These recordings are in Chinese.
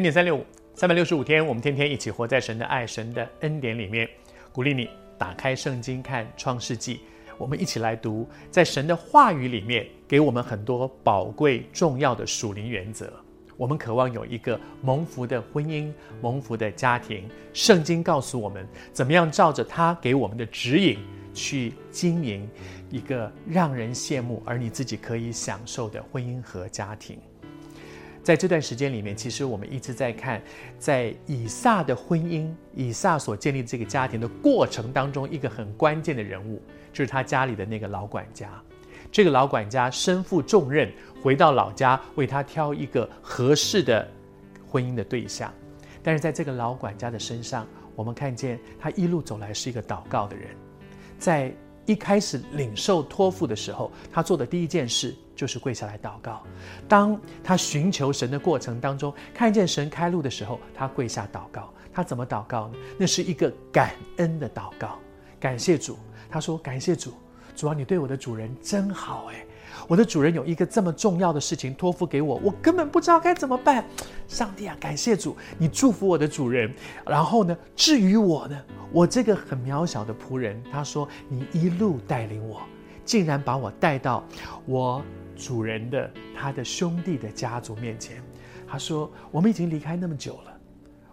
恩典三六五，三百六十五天，我们天天一起活在神的爱、神的恩典里面。鼓励你打开圣经看创世纪，我们一起来读，在神的话语里面给我们很多宝贵重要的属灵原则。我们渴望有一个蒙福的婚姻、蒙福的家庭。圣经告诉我们，怎么样照着他给我们的指引去经营一个让人羡慕而你自己可以享受的婚姻和家庭。在这段时间里面，其实我们一直在看，在以撒的婚姻，以撒所建立这个家庭的过程当中，一个很关键的人物，就是他家里的那个老管家。这个老管家身负重任，回到老家为他挑一个合适的婚姻的对象。但是在这个老管家的身上，我们看见他一路走来是一个祷告的人，在。一开始领受托付的时候，他做的第一件事就是跪下来祷告。当他寻求神的过程当中，看见神开路的时候，他跪下祷告。他怎么祷告呢？那是一个感恩的祷告，感谢主。他说：“感谢主，主啊，你对我的主人真好诶。”我的主人有一个这么重要的事情托付给我，我根本不知道该怎么办。上帝啊，感谢主，你祝福我的主人。然后呢，至于我呢，我这个很渺小的仆人，他说你一路带领我，竟然把我带到我主人的他的兄弟的家族面前。他说我们已经离开那么久了，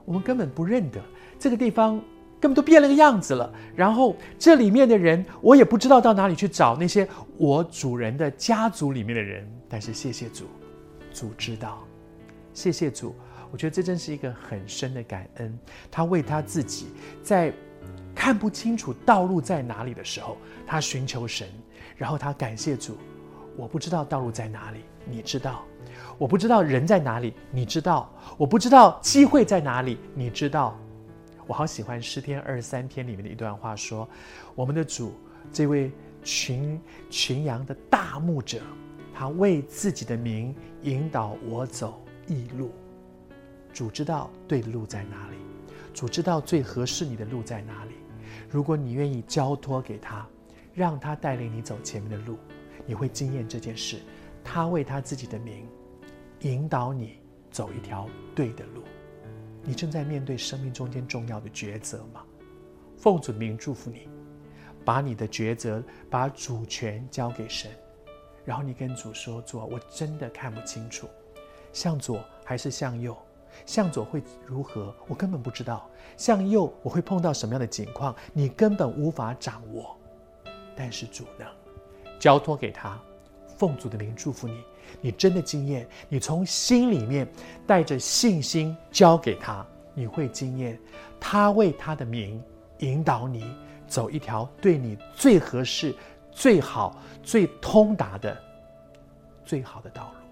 我们根本不认得这个地方。根本都变了个样子了，然后这里面的人，我也不知道到哪里去找那些我主人的家族里面的人。但是谢谢主，主知道，谢谢主，我觉得这真是一个很深的感恩。他为他自己在看不清楚道路在哪里的时候，他寻求神，然后他感谢主。我不知道道路在哪里，你知道；我不知道人在哪里，你知道；我不知道机会在哪里，你知道。我好喜欢诗篇二十三篇里面的一段话，说：“我们的主，这位群群羊的大牧者，他为自己的名引导我走义路。主知道对的路在哪里，主知道最合适你的路在哪里。如果你愿意交托给他，让他带领你走前面的路，你会经验这件事。他为他自己的名引导你走一条对的路。”你正在面对生命中间重要的抉择吗？奉主名祝福你，把你的抉择、把主权交给神，然后你跟主说：“主，我真的看不清楚，向左还是向右？向左会如何？我根本不知道。向右我会碰到什么样的境况？你根本无法掌握。但是主能，交托给他。奉主的名祝福你。”你真的经验，你从心里面带着信心交给他，你会经验他为他的名引导你走一条对你最合适、最好、最通达的最好的道路。